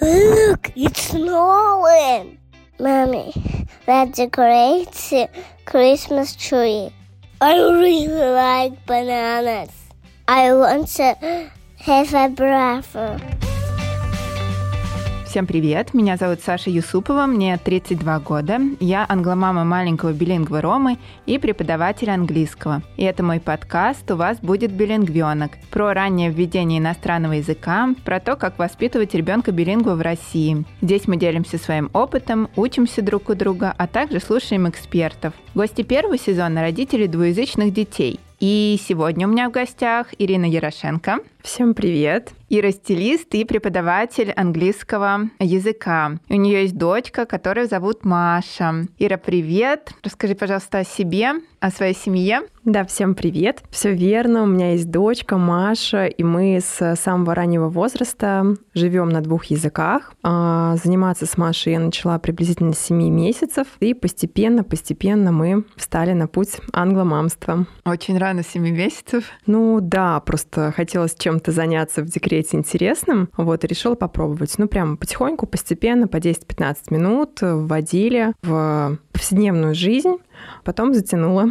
Look, it's snowing. Mommy, let's decorate the Christmas tree. I really like bananas. I want to have a brother. Всем привет, меня зовут Саша Юсупова, мне 32 года, я англомама маленького билингва Ромы и преподаватель английского. И это мой подкаст «У вас будет билингвенок» про раннее введение иностранного языка, про то, как воспитывать ребенка билингва в России. Здесь мы делимся своим опытом, учимся друг у друга, а также слушаем экспертов. Гости первого сезона – родители двуязычных детей. И сегодня у меня в гостях Ирина Ярошенко. Всем привет! Ира стилист и преподаватель английского языка. У нее есть дочка, которую зовут Маша. Ира, привет! Расскажи, пожалуйста, о себе, о своей семье. Да, всем привет. Все верно. У меня есть дочка Маша, и мы с самого раннего возраста живем на двух языках. А, заниматься с Машей я начала приблизительно с 7 месяцев, и постепенно, постепенно мы встали на путь англомамства. Очень рано, 7 месяцев. Ну да, просто хотелось чем-то заняться в декрете интересным, вот, решила попробовать. Ну, прямо потихоньку, постепенно, по 10-15 минут вводили в повседневную жизнь, потом затянула.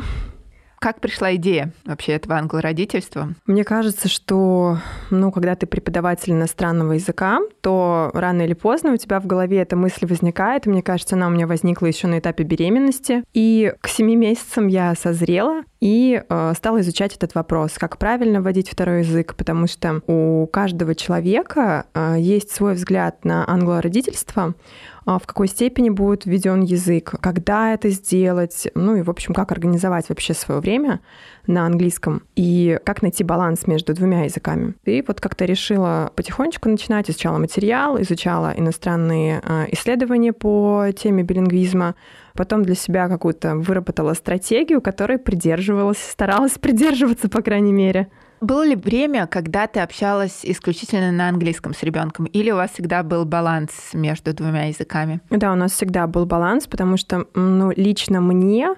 Как пришла идея вообще этого англородительства? Мне кажется, что ну, когда ты преподаватель иностранного языка, то рано или поздно у тебя в голове эта мысль возникает. мне кажется, она у меня возникла еще на этапе беременности. И к семи месяцам я созрела и э, стала изучать этот вопрос, как правильно вводить второй язык, потому что у каждого человека э, есть свой взгляд на англородительство. А, в какой степени будет введен язык, когда это сделать, ну и, в общем, как организовать вообще свое время на английском и как найти баланс между двумя языками. И вот как-то решила потихонечку начинать, изучала материал, изучала иностранные а, исследования по теме билингвизма, потом для себя какую-то выработала стратегию, которой придерживалась, старалась придерживаться, по крайней мере. Было ли время, когда ты общалась исключительно на английском с ребенком, или у вас всегда был баланс между двумя языками? Да, у нас всегда был баланс, потому что ну, лично мне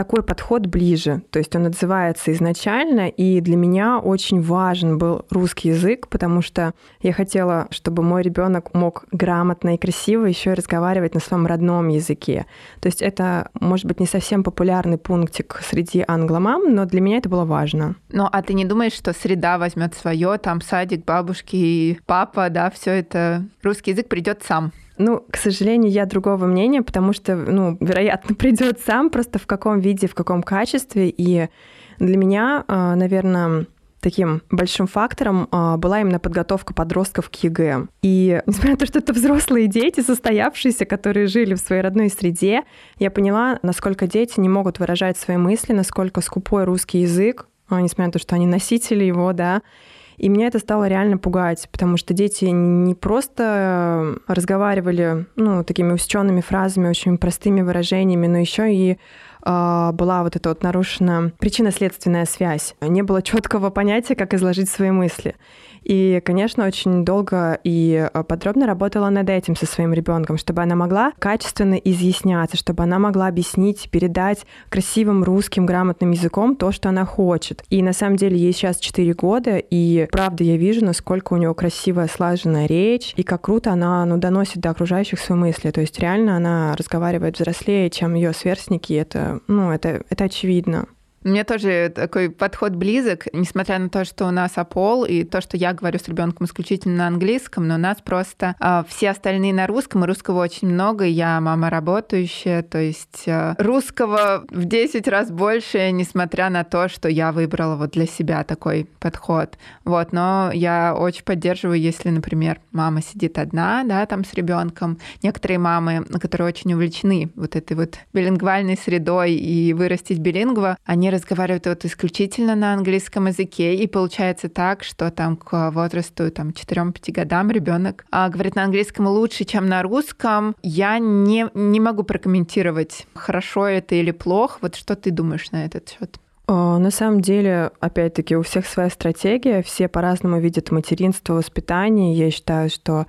такой подход ближе. То есть он отзывается изначально, и для меня очень важен был русский язык, потому что я хотела, чтобы мой ребенок мог грамотно и красиво еще разговаривать на своем родном языке. То есть это, может быть, не совсем популярный пунктик среди англомам, но для меня это было важно. Ну, а ты не думаешь, что среда возьмет свое, там садик, бабушки папа, да, все это русский язык придет сам? Ну, к сожалению, я другого мнения, потому что, ну, вероятно, придет сам, просто в каком виде, в каком качестве. И для меня, а, наверное, таким большим фактором а, была именно подготовка подростков к ЕГЭ. И несмотря на то, что это взрослые дети, состоявшиеся, которые жили в своей родной среде, я поняла, насколько дети не могут выражать свои мысли, насколько скупой русский язык, а, несмотря на то, что они носители его, да, и меня это стало реально пугать, потому что дети не просто разговаривали ну, такими усеченными фразами, очень простыми выражениями, но еще и а, была вот эта вот нарушена причинно-следственная связь. Не было четкого понятия, как изложить свои мысли. И, конечно, очень долго и э, подробно работала над этим со своим ребенком, чтобы она могла качественно изъясняться, чтобы она могла объяснить, передать красивым русским грамотным языком то, что она хочет. И на самом деле ей сейчас 4 года, и правда я вижу, насколько у нее красивая, слаженная речь, и как круто она ну, доносит до окружающих свои мысли. То есть реально она разговаривает взрослее, чем ее сверстники. Это, ну, это, это очевидно. Мне тоже такой подход близок, несмотря на то, что у нас Апол и то, что я говорю с ребенком исключительно на английском, но у нас просто э, все остальные на русском, и русского очень много. Я мама работающая, то есть э, русского в 10 раз больше, несмотря на то, что я выбрала вот для себя такой подход. Вот, но я очень поддерживаю, если, например, мама сидит одна, да, там с ребенком. Некоторые мамы, которые очень увлечены вот этой вот билингвальной средой и вырастить билингва, они разговаривают вот исключительно на английском языке, и получается так, что там к возрасту там 4-5 годам ребенок а, говорит на английском лучше, чем на русском. Я не, не могу прокомментировать, хорошо это или плохо. Вот что ты думаешь на этот счет? На самом деле, опять-таки, у всех своя стратегия, все по-разному видят материнство, воспитание. Я считаю, что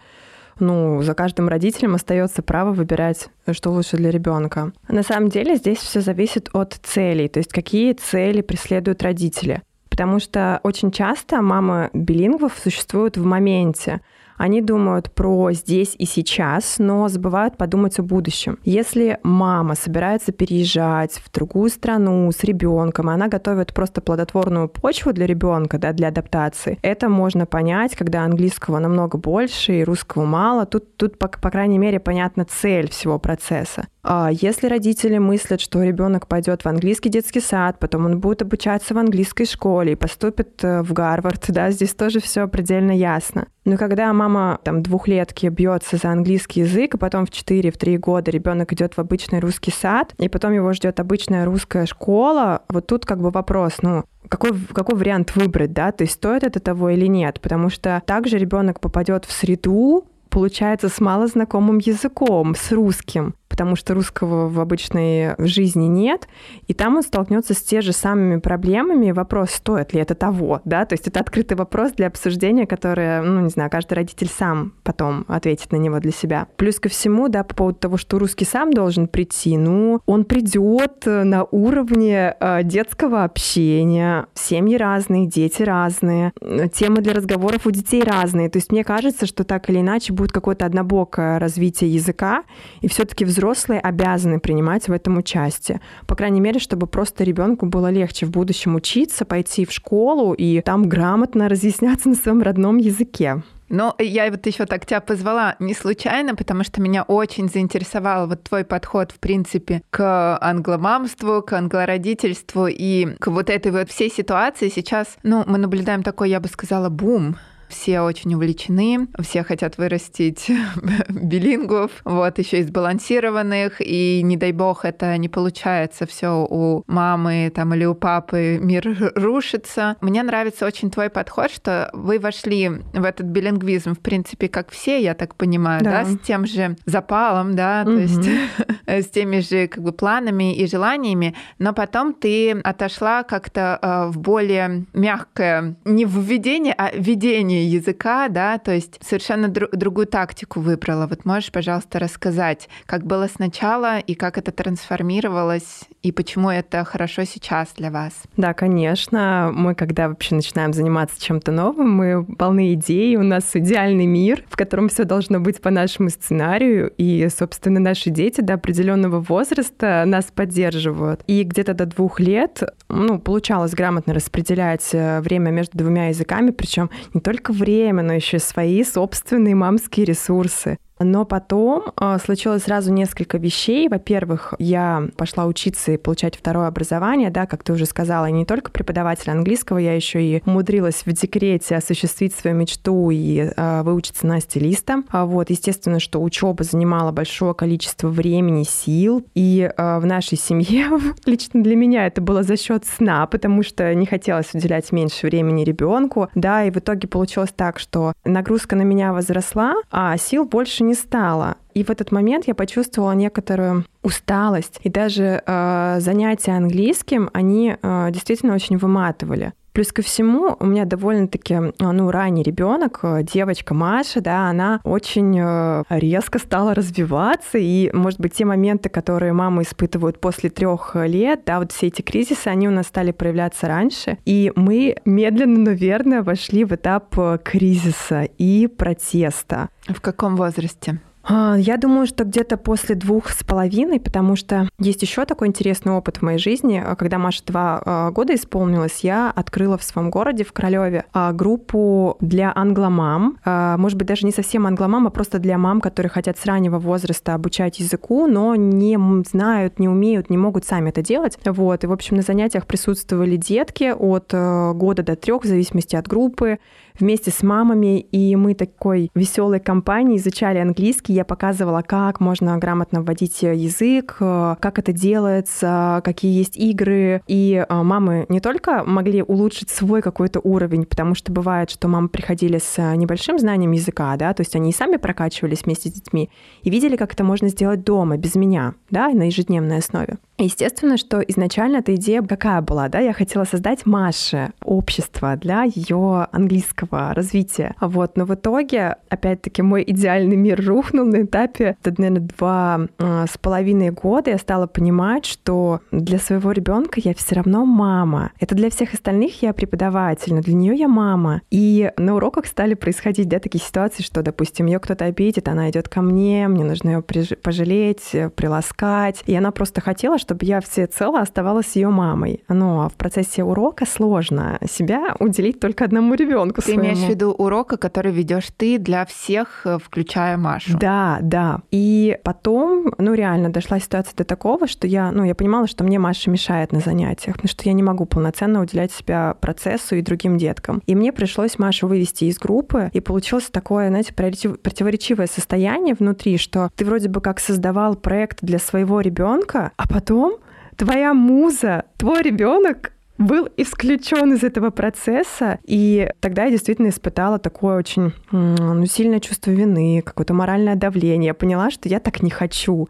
ну, за каждым родителем остается право выбирать, что лучше для ребенка. На самом деле здесь все зависит от целей, то есть какие цели преследуют родители. Потому что очень часто мамы билингвов существуют в моменте. Они думают про здесь и сейчас, но забывают подумать о будущем. Если мама собирается переезжать в другую страну с ребенком, она готовит просто плодотворную почву для ребенка, да, для адаптации, это можно понять, когда английского намного больше и русского мало. Тут, тут по, по крайней мере, понятна цель всего процесса. А если родители мыслят, что ребенок пойдет в английский детский сад, потом он будет обучаться в английской школе и поступит э, в Гарвард, да, здесь тоже все предельно ясно. Но когда мама там двухлетки бьется за английский язык, а потом в 4-3 года ребенок идет в обычный русский сад, и потом его ждет обычная русская школа, вот тут как бы вопрос, ну, какой, какой вариант выбрать, да, то есть стоит это того или нет, потому что также ребенок попадет в среду, получается, с малознакомым языком, с русским потому что русского в обычной жизни нет, и там он столкнется с те же самыми проблемами. Вопрос, стоит ли это того, да, то есть это открытый вопрос для обсуждения, который, ну, не знаю, каждый родитель сам потом ответит на него для себя. Плюс ко всему, да, по поводу того, что русский сам должен прийти, ну, он придет на уровне э, детского общения, семьи разные, дети разные, темы для разговоров у детей разные, то есть мне кажется, что так или иначе будет какое-то однобокое развитие языка, и все-таки взрослые взрослые обязаны принимать в этом участие. По крайней мере, чтобы просто ребенку было легче в будущем учиться, пойти в школу и там грамотно разъясняться на своем родном языке. Но я вот еще так тебя позвала не случайно, потому что меня очень заинтересовал вот твой подход, в принципе, к англомамству, к англородительству и к вот этой вот всей ситуации. Сейчас, ну, мы наблюдаем такой, я бы сказала, бум все очень увлечены, все хотят вырастить билингов, вот еще и сбалансированных, и не дай бог это не получается, все у мамы там или у папы мир рушится. Мне нравится очень твой подход, что вы вошли в этот билингвизм, в принципе, как все, я так понимаю, да, да с тем же запалом, да, угу. то есть с теми же как бы планами и желаниями, но потом ты отошла как-то э, в более мягкое, не введение, а введение языка, да, то есть совершенно дру- другую тактику выбрала. Вот можешь, пожалуйста, рассказать, как было сначала и как это трансформировалось, и почему это хорошо сейчас для вас? Да, конечно. Мы, когда вообще начинаем заниматься чем-то новым, мы полны идей, у нас идеальный мир, в котором все должно быть по нашему сценарию, и, собственно, наши дети до определенного возраста нас поддерживают. И где-то до двух лет, ну, получалось грамотно распределять э, время между двумя языками, причем не только время, но еще свои собственные мамские ресурсы. Но потом э, случилось сразу несколько вещей. Во-первых, я пошла учиться и получать второе образование, да, как ты уже сказала, не только преподаватель английского, я еще и умудрилась в декрете осуществить свою мечту и э, выучиться на стилиста. А вот, естественно, что учеба занимала большое количество времени, сил, и э, в нашей семье лично для меня это было за счет сна, потому что не хотелось уделять меньше времени ребенку, да, и в итоге получилось так, что нагрузка на меня возросла, а сил больше не не стало. И в этот момент я почувствовала некоторую усталость. И даже э, занятия английским, они э, действительно очень выматывали. Плюс ко всему, у меня довольно-таки ну, ранний ребенок, э, девочка Маша, да, она очень э, резко стала развиваться, и, может быть, те моменты, которые мамы испытывают после трех лет, да, вот все эти кризисы, они у нас стали проявляться раньше, и мы медленно, но верно вошли в этап э, кризиса и протеста. В каком возрасте? А, я думаю, что где-то после двух с половиной, потому что есть еще такой интересный опыт в моей жизни. А, когда Маша два а, года исполнилась, я открыла в своем городе, в Королеве, группу для англомам. Может быть, даже не совсем англомам, а просто для мам, которые хотят с раннего возраста обучать языку, но не знают, не умеют, не могут сами это делать. Вот. И, в общем, на занятиях присутствовали детки от года до трех, в зависимости от группы вместе с мамами, и мы такой веселой компанией изучали английский. Я показывала, как можно грамотно вводить язык, э, как это делается, какие есть игры. И э, мамы не только могли улучшить свой какой-то уровень, потому что бывает, что мамы приходили с небольшим знанием языка, да, то есть они и сами прокачивались вместе с детьми и видели, как это можно сделать дома, без меня, да, на ежедневной основе. Естественно, что изначально эта идея какая была, да, я хотела создать Маше общество для ее английского английского, развития. Вот, но в итоге, опять-таки, мой идеальный мир рухнул на этапе, это, наверное, два э, с половиной года я стала понимать, что для своего ребенка я все равно мама. Это для всех остальных я преподаватель, но для нее я мама. И на уроках стали происходить, да, такие ситуации, что, допустим, ее кто-то обидит, она идет ко мне, мне нужно ее пожалеть, приласкать. И она просто хотела, чтобы я все цело оставалась ее мамой. Но в процессе урока сложно себя уделить только одному ребенку. Ты своему. имеешь в виду урока, который ведешь ты для всех, э, включая Машу? Да, да. И потом, ну реально, дошла ситуация до такого, что я, ну, я понимала, что мне Маша мешает на занятиях, потому что я не могу полноценно уделять себя процессу и другим деткам. И мне пришлось Машу вывести из группы, и получилось такое, знаете, противоречивое состояние внутри, что ты вроде бы как создавал проект для своего ребенка, а потом твоя муза, твой ребенок был исключен из этого процесса, и тогда я действительно испытала такое очень ну, сильное чувство вины, какое-то моральное давление. Я поняла, что я так не хочу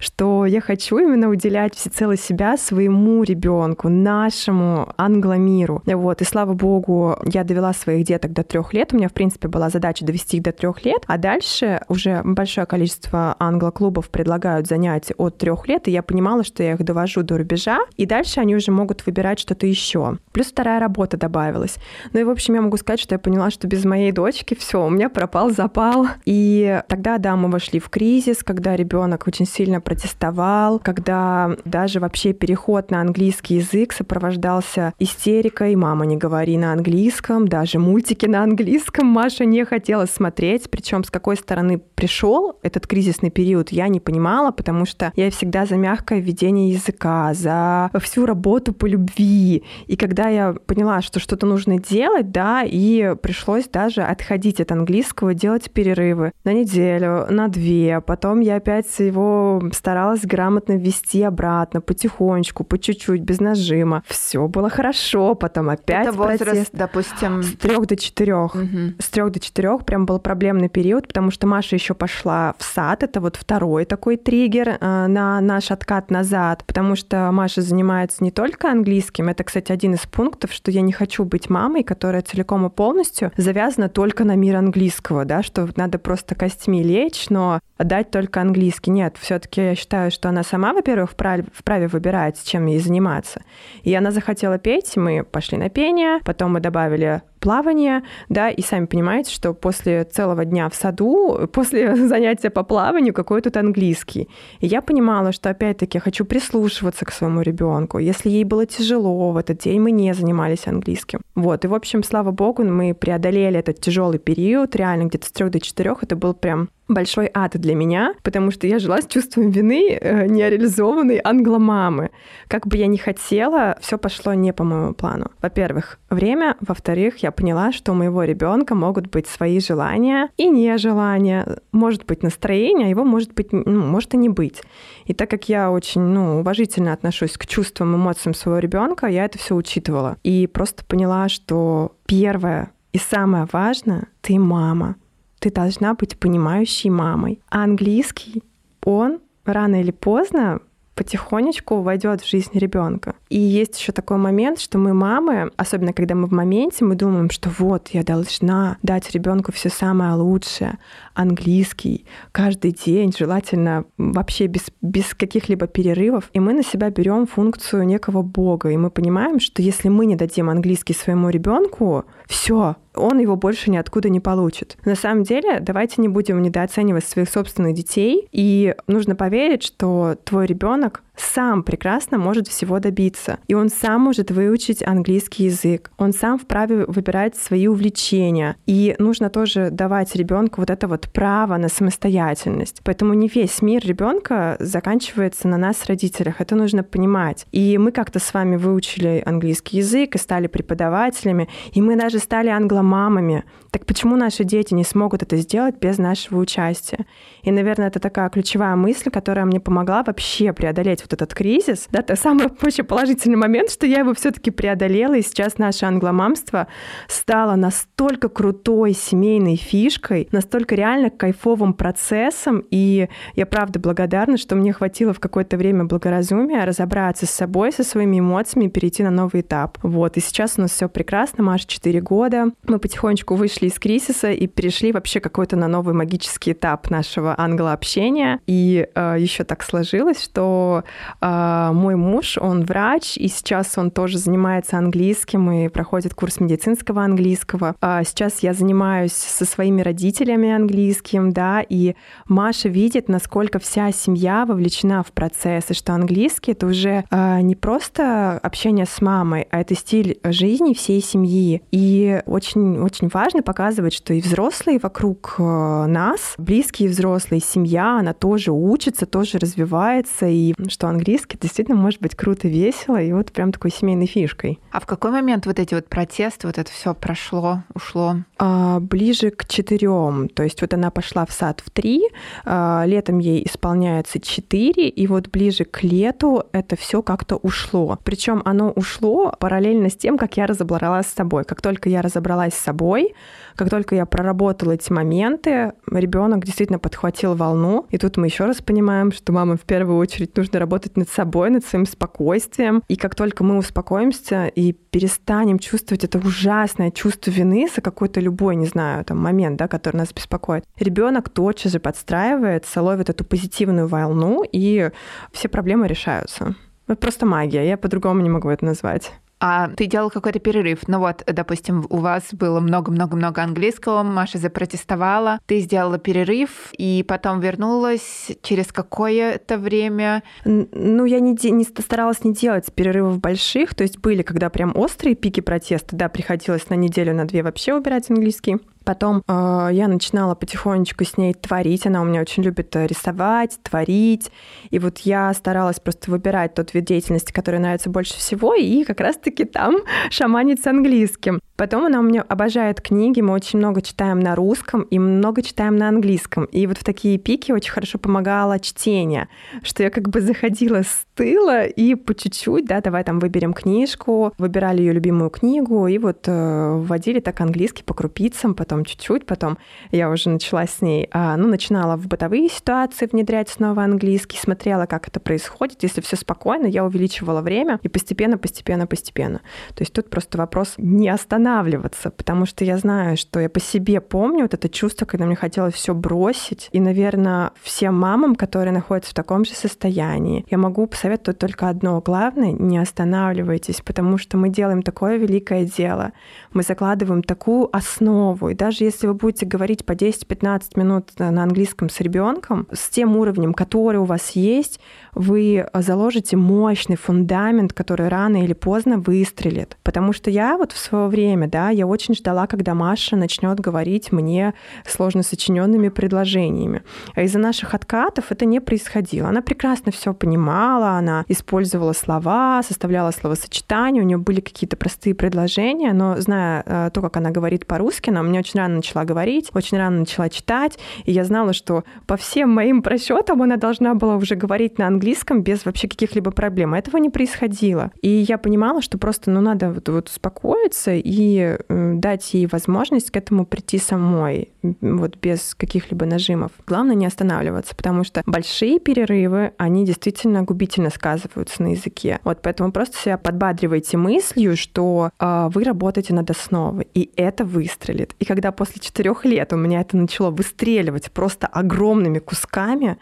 что я хочу именно уделять всецело себя своему ребенку, нашему англомиру. Вот, и слава богу, я довела своих деток до трех лет. У меня, в принципе, была задача довести их до трех лет, а дальше уже большое количество англоклубов предлагают занятия от трех лет, и я понимала, что я их довожу до рубежа, и дальше они уже могут выбирать что-то еще. Плюс вторая работа добавилась. Ну и, в общем, я могу сказать, что я поняла, что без моей дочки все, у меня пропал запал. И тогда, да, мы вошли в кризис, когда ребенок очень сильно протестовал, когда даже вообще переход на английский язык сопровождался истерикой «мама, не говори на английском», даже мультики на английском Маша не хотела смотреть, причем с какой стороны пришел этот кризисный период, я не понимала, потому что я всегда за мягкое введение языка, за всю работу по любви. И когда я поняла, что что-то нужно делать, да, и пришлось даже отходить от английского, делать перерывы на неделю, на две, потом я опять его старалась грамотно ввести обратно, потихонечку, по чуть-чуть, без нажима. Все было хорошо, потом опять Это возраст, протест. допустим... С трех до четырех. Угу. С трех до четырех прям был проблемный период, потому что Маша еще пошла в сад. Это вот второй такой триггер э, на наш откат назад, потому что Маша занимается не только английским. Это, кстати, один из пунктов, что я не хочу быть мамой, которая целиком и полностью завязана только на мир английского, да, что надо просто костьми лечь, но дать только английский. Нет, все-таки я считаю, что она сама, во-первых, вправе, вправе выбирать, чем ей заниматься. И она захотела петь, мы пошли на пение, потом мы добавили плавание, да, и сами понимаете, что после целого дня в саду, после занятия по плаванию, какой тут английский. И я понимала, что опять-таки хочу прислушиваться к своему ребенку. Если ей было тяжело в этот день, мы не занимались английским. Вот, и в общем, слава богу, мы преодолели этот тяжелый период, реально где-то с трех до четырех это был прям большой ад для меня, потому что я жила с чувством вины э, нереализованной англомамы. Как бы я ни хотела, все пошло не по моему плану. Во-первых, время. Во-вторых, я поняла, что у моего ребенка могут быть свои желания и нежелания. Может быть настроение, а его может быть, ну, может и не быть. И так как я очень ну, уважительно отношусь к чувствам, эмоциям своего ребенка, я это все учитывала. И просто поняла, что первое и самое важное — ты мама ты должна быть понимающей мамой. А английский, он рано или поздно потихонечку войдет в жизнь ребенка. И есть еще такой момент, что мы мамы, особенно когда мы в моменте, мы думаем, что вот я должна дать ребенку все самое лучшее, английский каждый день, желательно вообще без, без каких-либо перерывов. И мы на себя берем функцию некого бога. И мы понимаем, что если мы не дадим английский своему ребенку, все, он его больше ниоткуда не получит. На самом деле, давайте не будем недооценивать своих собственных детей, и нужно поверить, что твой ребенок сам прекрасно может всего добиться. И он сам может выучить английский язык. Он сам вправе выбирать свои увлечения. И нужно тоже давать ребенку вот это вот право на самостоятельность. Поэтому не весь мир ребенка заканчивается на нас, родителях. Это нужно понимать. И мы как-то с вами выучили английский язык и стали преподавателями, и мы даже стали англомамами. Так почему наши дети не смогут это сделать без нашего участия? И, наверное, это такая ключевая мысль, которая мне помогла вообще преодолеть вот этот кризис, да, это самый очень положительный момент, что я его все-таки преодолела, и сейчас наше англомамство стало настолько крутой семейной фишкой, настолько реально кайфовым процессом, и я правда благодарна, что мне хватило в какое-то время благоразумия разобраться с собой, со своими эмоциями, перейти на новый этап. Вот, и сейчас у нас все прекрасно, Маша 4 года, мы потихонечку вышли из кризиса и перешли вообще какой-то на новый магический этап нашего англообщения, и э, еще так сложилось, что э, мой муж, он врач, и сейчас он тоже занимается английским и проходит курс медицинского английского. А сейчас я занимаюсь со своими родителями английским, да, и Маша видит, насколько вся семья вовлечена в процесс, и что английский — это уже э, не просто общение с мамой, а это стиль жизни всей семьи. И очень-очень важно показывать, что и взрослые вокруг э, нас, близкие взрослые, семья, она тоже учится, тоже развивается, и что английский действительно может быть круто, весело, и вот прям такой семейной фишкой. А в какой момент вот эти вот протесты, вот это все прошло, ушло? А, ближе к четырем. То есть вот она пошла в сад в три, а, летом ей исполняется четыре, и вот ближе к лету это все как-то ушло. Причем оно ушло параллельно с тем, как я разобралась с собой. Как только я разобралась с собой, как только я проработала эти моменты, ребенок действительно подхватил волну. И тут мы еще раз понимаем, что мама в первую очередь нужно работать над собой, над своим спокойствием. И как только мы успокоимся и перестанем чувствовать это ужасное чувство вины за какой-то любой, не знаю, там момент, да, который нас беспокоит, ребенок тотчас же подстраивается, ловит эту позитивную волну, и все проблемы решаются. Это просто магия, я по-другому не могу это назвать. А ты делал какой-то перерыв. Ну вот, допустим, у вас было много-много-много английского, Маша запротестовала, ты сделала перерыв и потом вернулась через какое-то время. Ну, я не, не старалась не делать перерывов больших, то есть были, когда прям острые пики протеста, да, приходилось на неделю, на две вообще убирать английский. Потом э, я начинала потихонечку с ней творить. Она у меня очень любит э, рисовать, творить. И вот я старалась просто выбирать тот вид деятельности, который нравится больше всего, и как раз-таки там шаманить с английским. Потом она у меня обожает книги, мы очень много читаем на русском и много читаем на английском. И вот в такие пики очень хорошо помогало чтение, что я как бы заходила с тыла и по чуть-чуть, да, давай там выберем книжку, выбирали ее любимую книгу и вот э, вводили так английский по крупицам, потом чуть-чуть, потом я уже начала с ней, а, ну, начинала в бытовые ситуации внедрять снова английский, смотрела, как это происходит. Если все спокойно, я увеличивала время и постепенно, постепенно, постепенно. То есть тут просто вопрос не останавливаться, потому что я знаю, что я по себе помню вот это чувство, когда мне хотелось все бросить. И, наверное, всем мамам, которые находятся в таком же состоянии, я могу посоветовать только одно. Главное, не останавливайтесь, потому что мы делаем такое великое дело. Мы закладываем такую основу. И даже если вы будете говорить по 10-15 минут на английском с ребенком, с тем уровнем, который у вас есть, вы заложите мощный фундамент, который рано или поздно выстрелит. Потому что я вот в свое время, да, я очень ждала, когда Маша начнет говорить мне сложно сочиненными предложениями. А из-за наших откатов это не происходило. Она прекрасно все понимала, она использовала слова, составляла словосочетания, у нее были какие-то простые предложения, но зная э, то, как она говорит по-русски, она мне очень рано начала говорить, очень рано начала читать, и я знала, что по всем моим просчетам она должна была уже говорить на английском без вообще каких-либо проблем. Этого не происходило. И я понимала, что просто ну, надо вот, вот успокоиться и дать ей возможность к этому прийти самой, вот без каких-либо нажимов. Главное не останавливаться, потому что большие перерывы, они действительно губительно сказываются на языке. Вот поэтому просто себя подбадривайте мыслью, что э, вы работаете над основой, и это выстрелит. И когда после четырех лет у меня это начало выстреливать просто огромными кусками,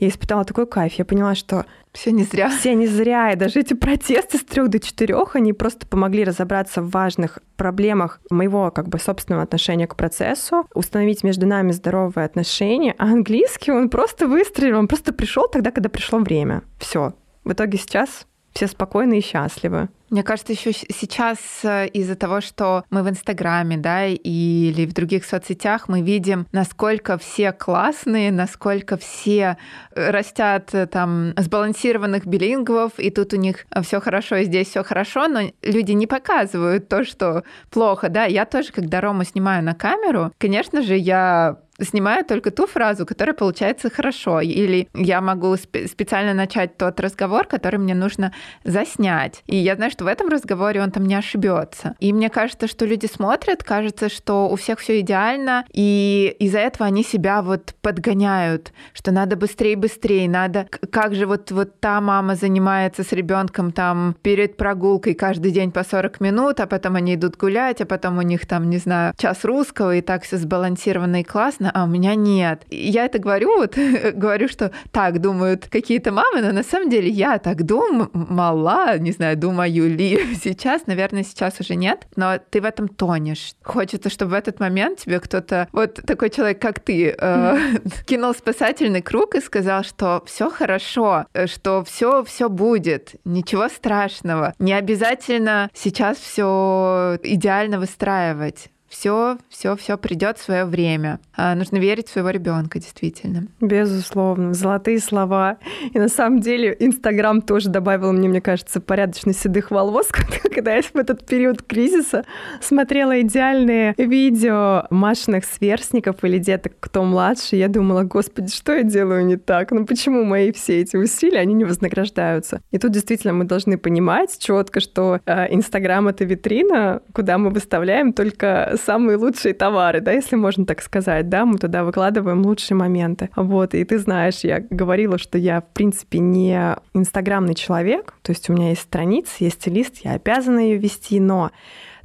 я испытала такой кайф. Я поняла, что все не зря. Все не зря. И даже эти протесты с трех до четырех, они просто помогли разобраться в важных проблемах моего как бы собственного отношения к процессу, установить между нами здоровые отношения. А английский он просто выстрелил, он просто пришел тогда, когда пришло время. Все. В итоге сейчас все спокойны и счастливы. Мне кажется, еще сейчас э, из-за того, что мы в Инстаграме, да, или в других соцсетях, мы видим, насколько все классные, насколько все э, растят э, там сбалансированных билингвов, и тут у них все хорошо, и здесь все хорошо, но люди не показывают то, что плохо, да. Я тоже, когда Рому снимаю на камеру, конечно же, я снимаю только ту фразу, которая получается хорошо. Или я могу специально начать тот разговор, который мне нужно заснять. И я знаю, что в этом разговоре он там не ошибется. И мне кажется, что люди смотрят, кажется, что у всех все идеально, и из-за этого они себя вот подгоняют, что надо быстрее, быстрее, надо... Как же вот, вот та мама занимается с ребенком там перед прогулкой каждый день по 40 минут, а потом они идут гулять, а потом у них там, не знаю, час русского, и так все сбалансировано и классно, а у меня нет. Я это говорю, вот говорю, что так думают какие-то мамы, но на самом деле я так думала, не знаю, думаю ли сейчас, наверное, сейчас уже нет, но ты в этом тонешь. Хочется, чтобы в этот момент тебе кто-то, вот такой человек, как ты, э, кинул спасательный круг и сказал, что все хорошо, что все все будет, ничего страшного. Не обязательно сейчас все идеально выстраивать все, все, все придет в свое время. А нужно верить в своего ребенка, действительно. Безусловно, золотые слова. И на самом деле Инстаграм тоже добавил мне, мне кажется, порядочно седых волос, когда я в этот период кризиса смотрела идеальные видео Машиных сверстников или деток, кто младше. Я думала, господи, что я делаю не так? Ну почему мои все эти усилия, они не вознаграждаются? И тут действительно мы должны понимать четко, что э, Инстаграм — это витрина, куда мы выставляем только самые лучшие товары, да, если можно так сказать, да, мы туда выкладываем лучшие моменты. Вот, и ты знаешь, я говорила, что я, в принципе, не инстаграмный человек, то есть у меня есть страница, есть лист, я обязана ее вести, но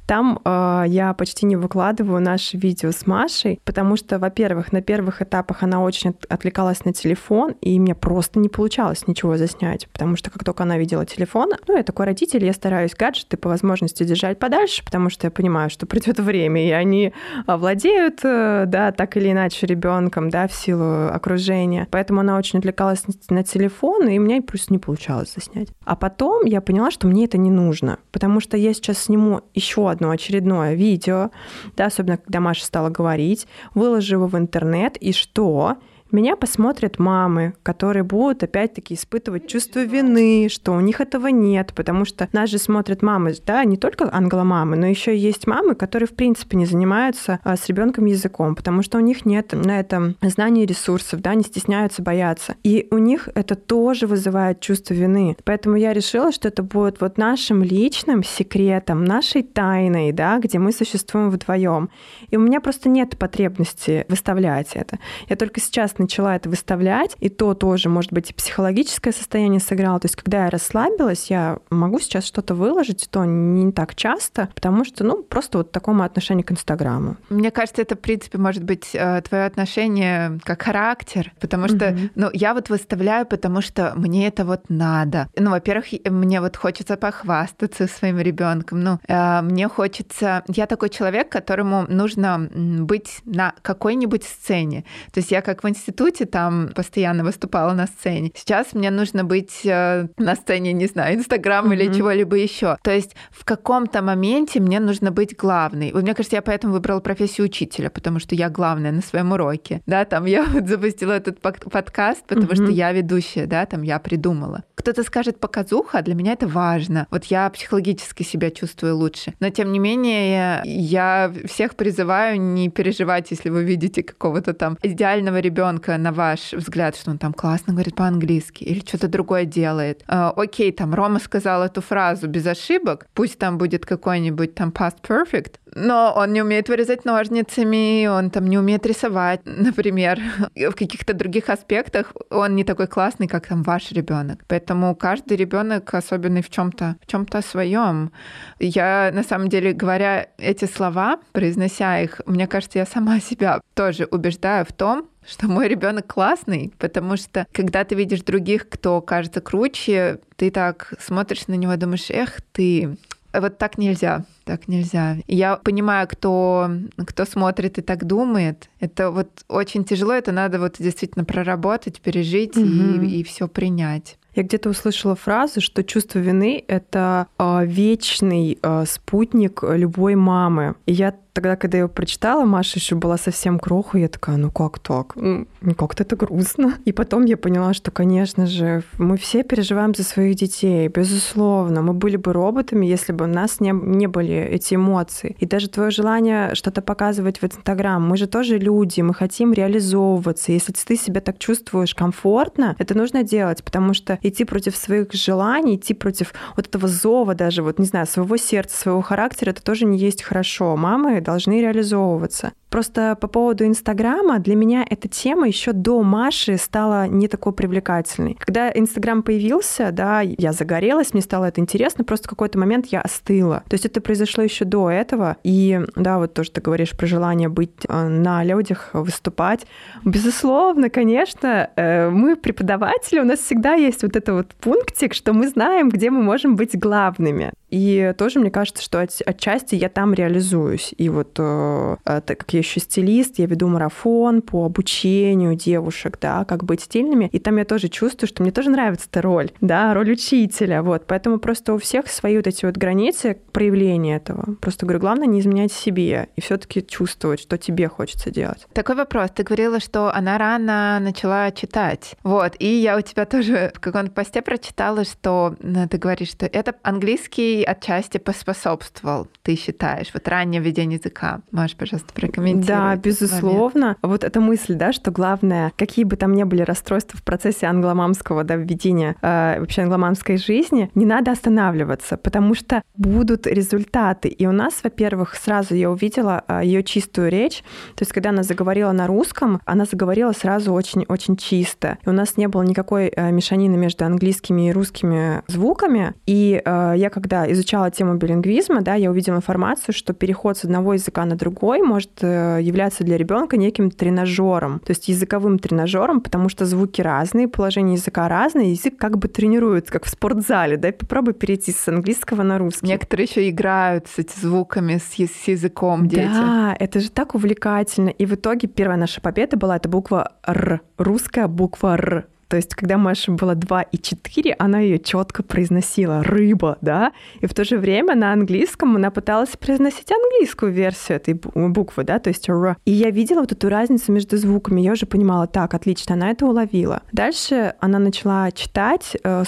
там э, я почти не выкладываю наши видео с Машей, потому что, во-первых, на первых этапах она очень от, отвлекалась на телефон, и мне просто не получалось ничего заснять, потому что как только она видела телефон, ну, я такой родитель, я стараюсь гаджеты по возможности держать подальше, потому что я понимаю, что придет время, и они владеют, э, да, так или иначе ребенком, да, в силу окружения. Поэтому она очень отвлекалась на телефон, и мне просто не получалось заснять. А потом я поняла, что мне это не нужно, потому что я сейчас сниму еще одно очередное видео, да, особенно когда Маша стала говорить, выложу его в интернет, и что? Меня посмотрят мамы, которые будут опять-таки испытывать чувство вины, что у них этого нет, потому что нас же смотрят мамы, да, не только англомамы, но еще есть мамы, которые в принципе не занимаются а, с ребенком языком, потому что у них нет на этом знаний ресурсов, да, не стесняются, боятся. И у них это тоже вызывает чувство вины. Поэтому я решила, что это будет вот нашим личным секретом, нашей тайной, да, где мы существуем вдвоем. И у меня просто нет потребности выставлять это. Я только сейчас начала это выставлять, и то тоже, может быть, и психологическое состояние сыграло. То есть, когда я расслабилась, я могу сейчас что-то выложить, то не так часто, потому что, ну, просто вот такому отношению к Инстаграму. Мне кажется, это, в принципе, может быть э, твое отношение как характер, потому что, mm-hmm. ну, я вот выставляю, потому что мне это вот надо. Ну, во-первых, мне вот хочется похвастаться своим ребенком. Ну, э, мне хочется... Я такой человек, которому нужно быть на какой-нибудь сцене. То есть я как в институте институте там постоянно выступала на сцене. Сейчас мне нужно быть э, на сцене, не знаю, Инстаграм mm-hmm. или чего-либо еще. То есть в каком-то моменте мне нужно быть главной. Вот мне кажется, я поэтому выбрала профессию учителя, потому что я главная на своем уроке. Да, там я вот запустила этот подкаст, потому mm-hmm. что я ведущая, да, там я придумала. Кто-то скажет показуха, для меня это важно. Вот я психологически себя чувствую лучше. Но тем не менее, я всех призываю не переживать, если вы видите какого-то там идеального ребенка, ребенка, на ваш взгляд, что он там классно говорит по-английски или что-то другое делает? Э, окей, там Рома сказал эту фразу без ошибок, пусть там будет какой-нибудь там past perfect, но он не умеет вырезать ножницами, он там не умеет рисовать, например. В каких-то других аспектах он не такой классный, как там ваш ребенок. Поэтому каждый ребенок особенный в чем-то, в чем-то своем. Я на самом деле, говоря эти слова, произнося их, мне кажется, я сама себя тоже убеждаю в том, что мой ребенок классный, потому что когда ты видишь других, кто кажется круче, ты так смотришь на него, думаешь, эх ты, вот так нельзя, так нельзя. Я понимаю, кто, кто смотрит и так думает. Это вот очень тяжело, это надо вот действительно проработать, пережить угу. и, и все принять. Я где-то услышала фразу, что чувство вины — это э, вечный э, спутник любой мамы. И я тогда, когда я ее прочитала, Маша еще была совсем кроху, я такая, ну как так? Ну, как-то это грустно. И потом я поняла, что, конечно же, мы все переживаем за своих детей, безусловно. Мы были бы роботами, если бы у нас не, не были эти эмоции. И даже твое желание что-то показывать в Инстаграм. Мы же тоже люди, мы хотим реализовываться. Если ты себя так чувствуешь комфортно, это нужно делать, потому что идти против своих желаний, идти против вот этого зова даже, вот, не знаю, своего сердца, своего характера, это тоже не есть хорошо. Мамы должны реализовываться. Просто по поводу Инстаграма, для меня эта тема еще до Маши стала не такой привлекательной. Когда Инстаграм появился, да, я загорелась, мне стало это интересно, просто в какой-то момент я остыла. То есть это произошло еще до этого. И да, вот то, что ты говоришь про желание быть э, на людях, выступать. Безусловно, конечно, э, мы преподаватели, у нас всегда есть вот это вот пунктик, что мы знаем, где мы можем быть главными. И тоже мне кажется, что от, отчасти я там реализуюсь. И вот э, так как я еще стилист, я веду марафон по обучению девушек, да, как быть стильными. И там я тоже чувствую, что мне тоже нравится эта роль, да, роль учителя. Вот. Поэтому просто у всех свои вот эти вот границы проявления этого. Просто говорю, главное не изменять себе и все-таки чувствовать, что тебе хочется делать. Такой вопрос. Ты говорила, что она рано начала читать. Вот. И я у тебя тоже в каком-то посте прочитала, что э, ты говоришь, что это английский отчасти поспособствовал, ты считаешь, вот раннее введение языка. Можешь, пожалуйста, прокомментировать? Да, безусловно. Вот эта мысль, да, что главное, какие бы там ни были расстройства в процессе англомамского да, введения э, вообще англомамской жизни, не надо останавливаться, потому что будут результаты. И у нас, во-первых, сразу я увидела э, ее чистую речь. То есть, когда она заговорила на русском, она заговорила сразу очень-очень чисто. И у нас не было никакой э, мешанины между английскими и русскими звуками. И э, я когда изучала тему билингвизма, да, я увидела информацию, что переход с одного языка на другой может э, являться для ребенка неким тренажером, то есть языковым тренажером, потому что звуки разные, положение языка разное, язык как бы тренируется, как в спортзале, да, попробуй перейти с английского на русский. Некоторые еще играют с этими звуками, с, с языком дети. Да, это же так увлекательно. И в итоге первая наша победа была это буква Р, русская буква Р. То есть, когда Маша была 2 и 4, она ее четко произносила рыба, да, и в то же время на английском она пыталась произносить английскую версию этой буквы, да, то есть р. И я видела вот эту разницу между звуками, я уже понимала, так, отлично, она это уловила. Дальше она начала читать э,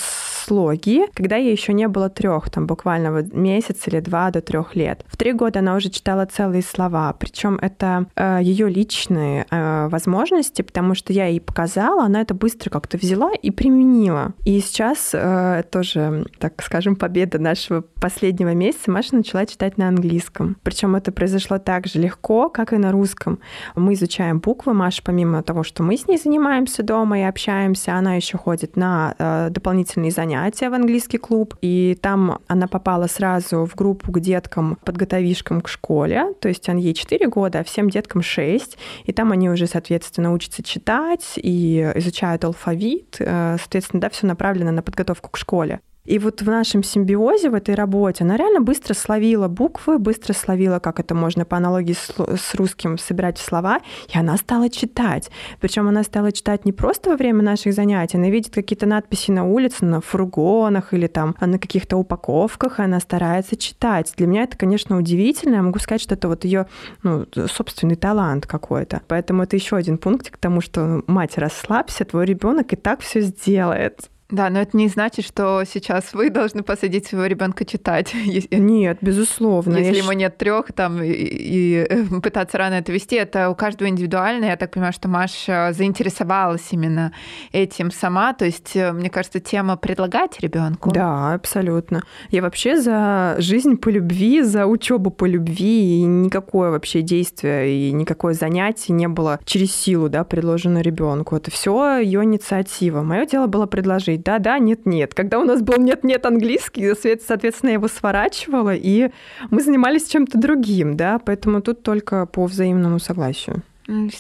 слоги, когда ей еще не было трех, там буквально вот месяц или два до трех лет. В три года она уже читала целые слова, причем это э, ее личные э, возможности, потому что я ей показала, она это быстро как как-то взяла и применила. И сейчас э, тоже, так скажем, победа нашего последнего месяца. Маша начала читать на английском. Причем это произошло так же легко, как и на русском. Мы изучаем буквы. Маша, помимо того, что мы с ней занимаемся дома и общаемся, она еще ходит на э, дополнительные занятия в английский клуб. И там она попала сразу в группу к деткам, подготовишкам к школе. То есть ей 4 года, а всем деткам 6. И там они уже, соответственно, учатся читать и изучают алфавит вид, э, соответственно, да, все направлено на подготовку к школе. И вот в нашем симбиозе, в этой работе, она реально быстро словила буквы, быстро словила, как это можно по аналогии с, с русским собирать слова, и она стала читать. Причем она стала читать не просто во время наших занятий, она видит какие-то надписи на улице, на фургонах или там на каких-то упаковках, и она старается читать. Для меня это, конечно, удивительно. Я могу сказать, что это вот ее ну, собственный талант какой-то. Поэтому это еще один пункт к тому, что мать, расслабься, твой ребенок и так все сделает. Да, но это не значит, что сейчас вы должны посадить своего ребенка читать. Нет, безусловно. Если ему нет трех, там и, и э, пытаться рано это вести, это у каждого индивидуально. Я так понимаю, что Маша заинтересовалась именно этим сама. То есть, э, мне кажется, тема предлагать ребенку. Да, абсолютно. Я вообще за жизнь по любви, за учебу по любви, и никакое вообще действие и никакое занятие не было через силу, да, предложено ребенку. Это все ее инициатива. Мое дело было предложить говорить да-да, нет-нет. Когда у нас был нет-нет английский, соответственно, я его сворачивала, и мы занимались чем-то другим, да, поэтому тут только по взаимному согласию.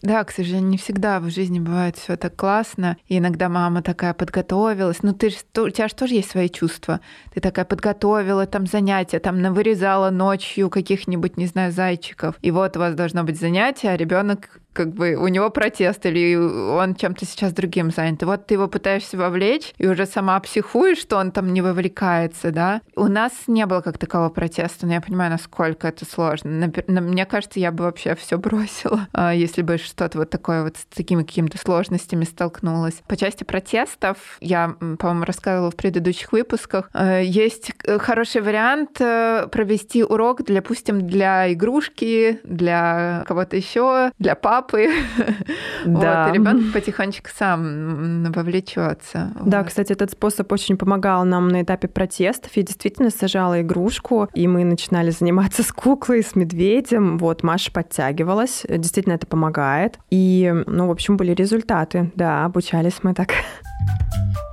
Да, к сожалению, не всегда в жизни бывает все так классно. И иногда мама такая подготовилась. Ну, ты у тебя же тоже есть свои чувства. Ты такая подготовила там занятия, там навырезала ночью каких-нибудь, не знаю, зайчиков. И вот у вас должно быть занятие, а ребенок как бы у него протест, или он чем-то сейчас другим занят. Вот ты его пытаешься вовлечь, и уже сама психуешь, что он там не вовлекается, да. У нас не было как такового протеста, но я понимаю, насколько это сложно. Мне кажется, я бы вообще все бросила, а, если бы что-то вот такое вот с такими какими-то сложностями столкнулась. По части протестов, я, по-моему, рассказывала в предыдущих выпусках, э, есть хороший вариант э, провести урок, для, допустим, для игрушки, для кого-то еще, для папы. Да. Вот, и ребенок потихонечку сам вовлечется. Да, вот. кстати, этот способ очень помогал нам на этапе протестов. Я действительно сажала игрушку, и мы начинали заниматься с куклой, с медведем. Вот, Маша подтягивалась. Действительно, это помогает. И, ну, в общем, были результаты. Да, обучались мы так.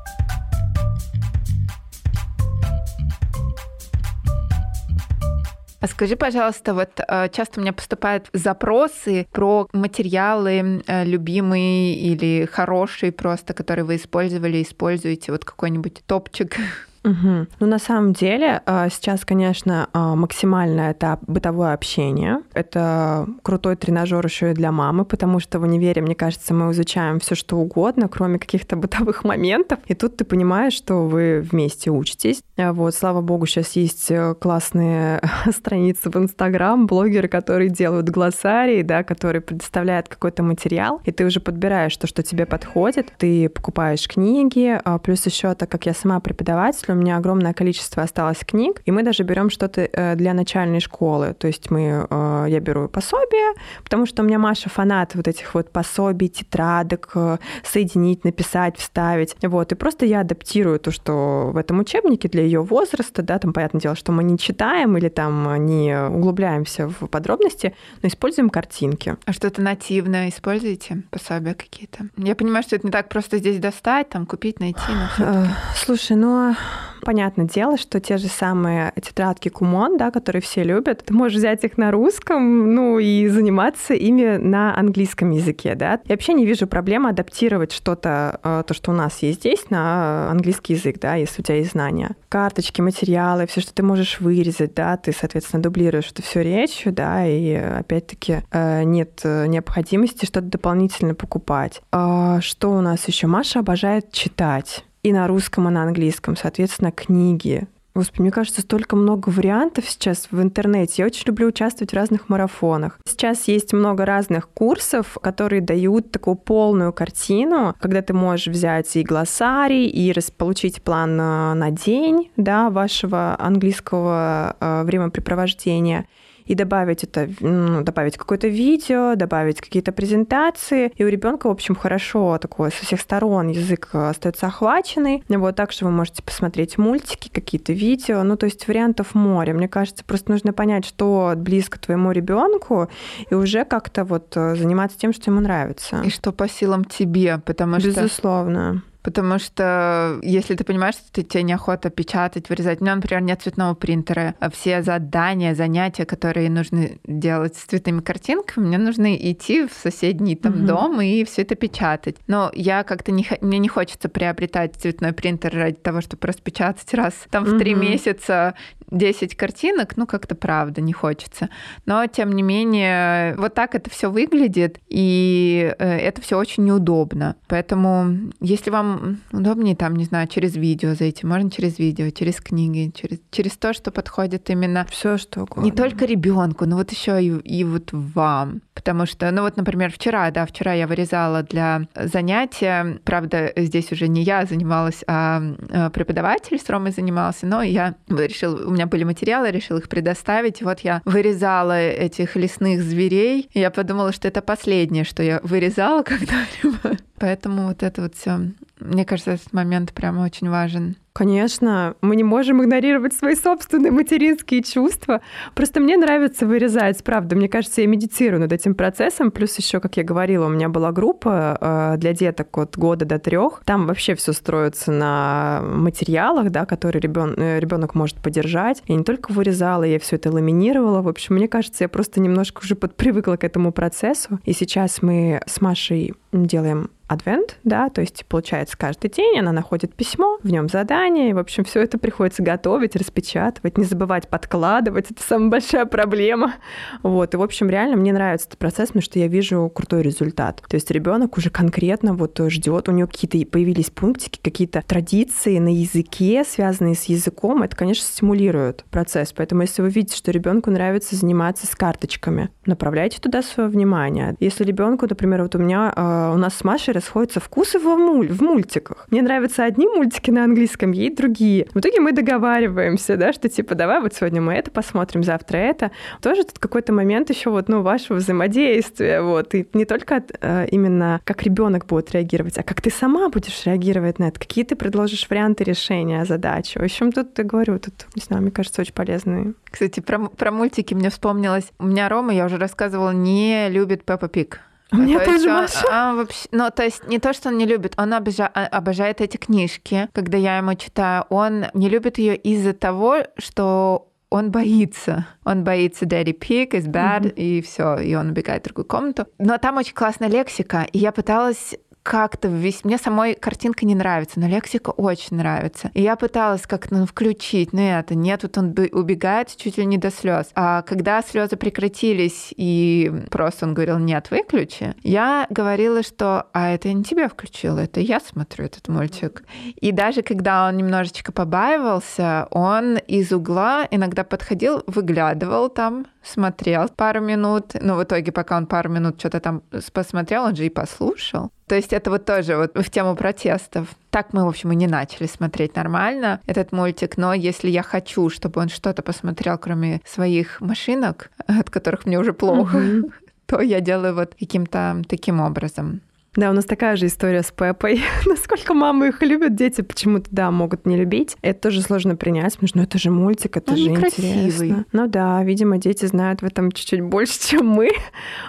А скажи, пожалуйста, вот э, часто у меня поступают запросы про материалы э, любимые или хорошие просто, которые вы использовали, используете, вот какой-нибудь топчик Угу. Ну, на самом деле, а, сейчас, конечно, а, максимально это бытовое общение. Это крутой тренажер еще и для мамы, потому что в универе, мне кажется, мы изучаем все что угодно, кроме каких-то бытовых моментов. И тут ты понимаешь, что вы вместе учитесь. А вот, слава богу, сейчас есть э, классные страницы в Инстаграм, блогеры, которые делают глоссарии, да, которые предоставляют какой-то материал, и ты уже подбираешь то, что тебе подходит. Ты покупаешь книги, плюс еще так как я сама преподаватель, у меня огромное количество осталось книг, и мы даже берем что-то э, для начальной школы. То есть мы, э, я беру пособие, потому что у меня Маша фанат вот этих вот пособий, тетрадок, э, соединить, написать, вставить. Вот, и просто я адаптирую то, что в этом учебнике для ее возраста, да, там, понятное дело, что мы не читаем или там не углубляемся в подробности, но используем картинки. А что-то нативное используете? Пособия какие-то? Я понимаю, что это не так просто здесь достать, там, купить, найти, но Слушай, ну понятное дело, что те же самые тетрадки Кумон, да, которые все любят, ты можешь взять их на русском, ну и заниматься ими на английском языке, да. Я вообще не вижу проблемы адаптировать что-то, э, то, что у нас есть здесь, на английский язык, да, если у тебя есть знания. Карточки, материалы, все, что ты можешь вырезать, да, ты, соответственно, дублируешь это все речью, да, и опять-таки э, нет необходимости что-то дополнительно покупать. А что у нас еще? Маша обожает читать и на русском, и на английском, соответственно, книги. Господи, мне кажется, столько много вариантов сейчас в интернете. Я очень люблю участвовать в разных марафонах. Сейчас есть много разных курсов, которые дают такую полную картину, когда ты можешь взять и глоссарий, и получить план на день да, вашего английского э, времяпрепровождения и добавить это, ну, добавить какое-то видео, добавить какие-то презентации. И у ребенка, в общем, хорошо такой со всех сторон язык остается охваченный. Вот также вы можете посмотреть мультики, какие-то видео. Ну, то есть вариантов море. Мне кажется, просто нужно понять, что близко твоему ребенку, и уже как-то вот э, заниматься тем, что ему нравится. И что по силам тебе, потому Безусловно. что... Безусловно. Потому что если ты понимаешь, что тебе неохота печатать, вырезать, у меня, например, нет цветного принтера, а все задания, занятия, которые нужно делать с цветными картинками, мне нужно идти в соседний там угу. дом и все это печатать. Но я как-то не, мне не хочется приобретать цветной принтер ради того, чтобы распечатать раз там в три угу. месяца 10 картинок, ну как-то правда не хочется. Но тем не менее, вот так это все выглядит, и э, это все очень неудобно. Поэтому, если вам удобнее, там, не знаю, через видео зайти, можно через видео, через книги, через, через то, что подходит именно все что угодно. Не только ребенку, но вот еще и, и вот вам. Потому что, ну вот, например, вчера, да, вчера я вырезала для занятия, правда, здесь уже не я занималась, а, а преподаватель с Ромой занимался, но я решила меня были материалы, решил их предоставить. Вот я вырезала этих лесных зверей. И я подумала, что это последнее, что я вырезала когда-либо. Поэтому вот это вот все. Мне кажется, этот момент прямо очень важен. Конечно, мы не можем игнорировать свои собственные материнские чувства. Просто мне нравится вырезать, правда. Мне кажется, я медитирую над этим процессом. Плюс еще, как я говорила, у меня была группа э, для деток от года до трех. Там вообще все строится на материалах, да, которые ребен... Э, ребенок может подержать. Я не только вырезала, я все это ламинировала. В общем, мне кажется, я просто немножко уже подпривыкла к этому процессу. И сейчас мы с Машей делаем адвент, да, то есть получается каждый день она находит письмо, в нем задание, и, в общем, все это приходится готовить, распечатывать, не забывать подкладывать, это самая большая проблема. Вот, и, в общем, реально мне нравится этот процесс, потому что я вижу крутой результат. То есть ребенок уже конкретно вот ждет, у него какие-то появились пунктики, какие-то традиции на языке, связанные с языком, это, конечно, стимулирует процесс. Поэтому если вы видите, что ребенку нравится заниматься с карточками, направляйте туда свое внимание. Если ребенку, например, вот у меня, э, у нас с Машей расходятся вкусы в, муль, в мультиках. Мне нравятся одни мультики на английском, ей другие. В итоге мы договариваемся, да, что типа давай вот сегодня мы это посмотрим, завтра это. Тоже тут какой-то момент еще вот, ну, вашего взаимодействия, вот. И не только э, именно как ребенок будет реагировать, а как ты сама будешь реагировать на это, какие ты предложишь варианты решения задачи. В общем, тут, я говорю, тут, не знаю, мне кажется, очень полезные. Кстати, про, про мультики мне вспомнилось. У меня Рома, я уже рассказывала, не любит Пеппа Пик. У меня то тоже. Он, он вообще, ну, то есть не то, что он не любит, он обожа, а, обожает эти книжки. Когда я ему читаю, он не любит ее из-за того, что он боится. Он боится Daddy Pig is bad, mm-hmm. и все, и он убегает в другую комнату. Но там очень классная лексика, и я пыталась как-то весь... Мне самой картинка не нравится, но лексика очень нравится. И я пыталась как-то ну, включить, но это нет, вот он убегает чуть ли не до слез. А когда слезы прекратились, и просто он говорил, нет, выключи, я говорила, что а это я не тебя включила, это я смотрю этот мультик. И даже когда он немножечко побаивался, он из угла иногда подходил, выглядывал там, смотрел пару минут, но в итоге, пока он пару минут что-то там посмотрел, он же и послушал. То есть это вот тоже вот в тему протестов. Так мы, в общем, и не начали смотреть нормально этот мультик, но если я хочу, чтобы он что-то посмотрел, кроме своих машинок, от которых мне уже плохо, mm-hmm. то я делаю вот каким-то таким образом. Да, у нас такая же история с Пеппой. Насколько мамы их любят, дети почему-то, да, могут не любить. Это тоже сложно принять, потому что ну, это же мультик, это Он же красивый. интересно. Ну да, видимо, дети знают в этом чуть-чуть больше, чем мы.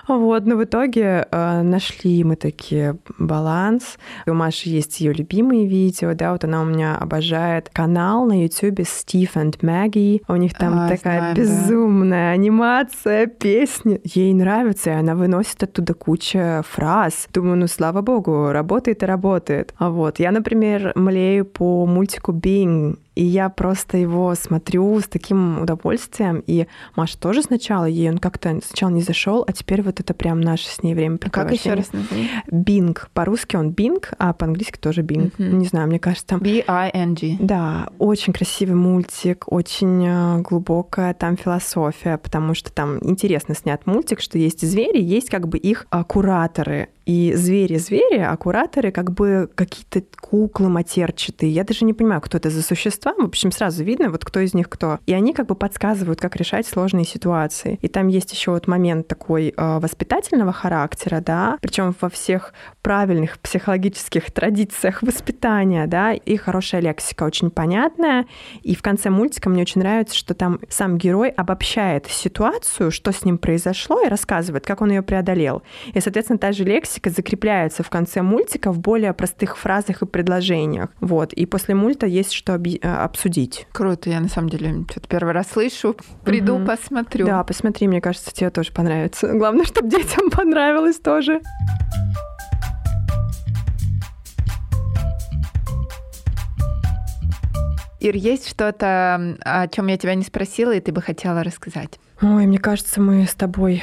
Вот, но в итоге э, нашли мы такие баланс. У Маши есть ее любимые видео, да, вот она у меня обожает канал на YouTube Steve and Maggie. У них там а, такая знаю, безумная да. анимация, песни. Ей нравится, и она выносит оттуда кучу фраз. Думаю, ну слава богу, работает и работает. А вот я, например, млею по мультику Being и я просто его смотрю с таким удовольствием. И Маша тоже сначала, ей он как-то сначала не зашел, а теперь вот это прям наше с ней время а Как еще раз назови? Бинг. По-русски он Бинг, а по-английски тоже Бинг. Uh-huh. Не знаю, мне кажется, там... B-I-N-G. Да, очень красивый мультик, очень э, глубокая там философия, потому что там интересно снят мультик, что есть звери, есть как бы их а, кураторы. И звери-звери, а кураторы как бы какие-то куклы матерчатые. Я даже не понимаю, кто это за существо, существам, в общем, сразу видно, вот кто из них кто. И они как бы подсказывают, как решать сложные ситуации. И там есть еще вот момент такой э, воспитательного характера, да, причем во всех правильных психологических традициях воспитания, да, и хорошая лексика очень понятная. И в конце мультика мне очень нравится, что там сам герой обобщает ситуацию, что с ним произошло, и рассказывает, как он ее преодолел. И, соответственно, та же лексика закрепляется в конце мультика в более простых фразах и предложениях. Вот. И после мульта есть что обсудить. Круто, я на самом деле что-то первый раз слышу. Приду, угу. посмотрю. Да, посмотри, мне кажется, тебе тоже понравится. Главное, чтобы детям понравилось тоже. Ир, есть что-то, о чем я тебя не спросила, и ты бы хотела рассказать? Ой, мне кажется, мы с тобой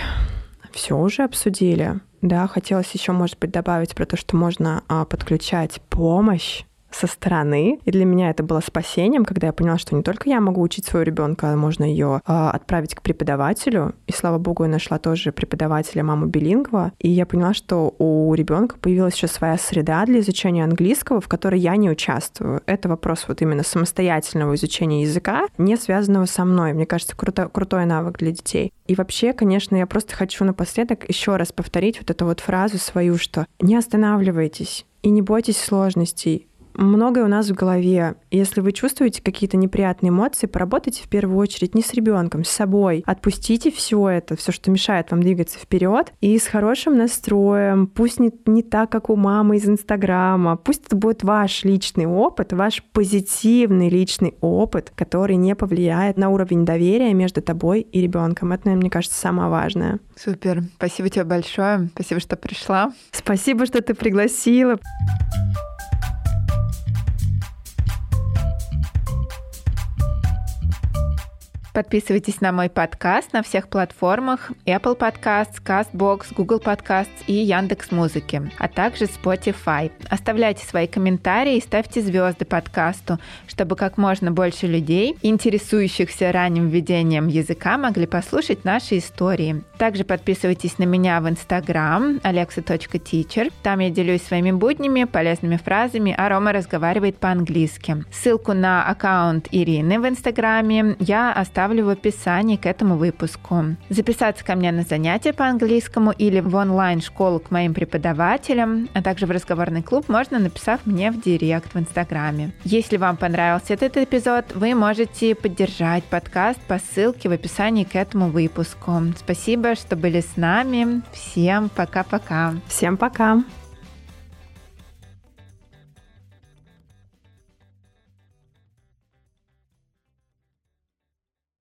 все уже обсудили. Да, хотелось еще, может быть, добавить про то, что можно а, подключать помощь со стороны. И для меня это было спасением, когда я поняла, что не только я могу учить своего ребенка, а можно ее э, отправить к преподавателю. И слава богу, я нашла тоже преподавателя маму билингва. И я поняла, что у ребенка появилась еще своя среда для изучения английского, в которой я не участвую. Это вопрос вот именно самостоятельного изучения языка, не связанного со мной. Мне кажется, круто, крутой навык для детей. И вообще, конечно, я просто хочу напоследок еще раз повторить вот эту вот фразу свою, что не останавливайтесь и не бойтесь сложностей многое у нас в голове. Если вы чувствуете какие-то неприятные эмоции, поработайте в первую очередь не с ребенком, с собой. Отпустите все это, все, что мешает вам двигаться вперед, и с хорошим настроем. Пусть не, не так, как у мамы из Инстаграма. Пусть это будет ваш личный опыт, ваш позитивный личный опыт, который не повлияет на уровень доверия между тобой и ребенком. Это, мне кажется, самое важное. Супер. Спасибо тебе большое. Спасибо, что пришла. Спасибо, что ты пригласила. Подписывайтесь на мой подкаст на всех платформах Apple Podcasts, CastBox, Google Podcasts и Яндекс Музыки, а также Spotify. Оставляйте свои комментарии и ставьте звезды подкасту, чтобы как можно больше людей, интересующихся ранним введением языка, могли послушать наши истории. Также подписывайтесь на меня в Instagram alexa.teacher. Там я делюсь своими буднями, полезными фразами, а Рома разговаривает по-английски. Ссылку на аккаунт Ирины в Инстаграме я оставлю оставлю в описании к этому выпуску. Записаться ко мне на занятия по английскому или в онлайн-школу к моим преподавателям, а также в разговорный клуб можно, написав мне в директ в Инстаграме. Если вам понравился этот эпизод, вы можете поддержать подкаст по ссылке в описании к этому выпуску. Спасибо, что были с нами. Всем пока-пока. Всем пока.